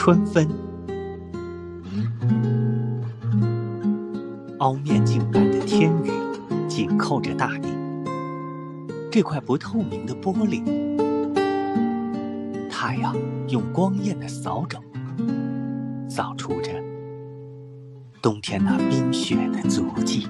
春分。凹面镜般的天宇紧扣着大地这块不透明的玻璃太阳用光艳的扫帚扫除着冬天那冰雪的足迹。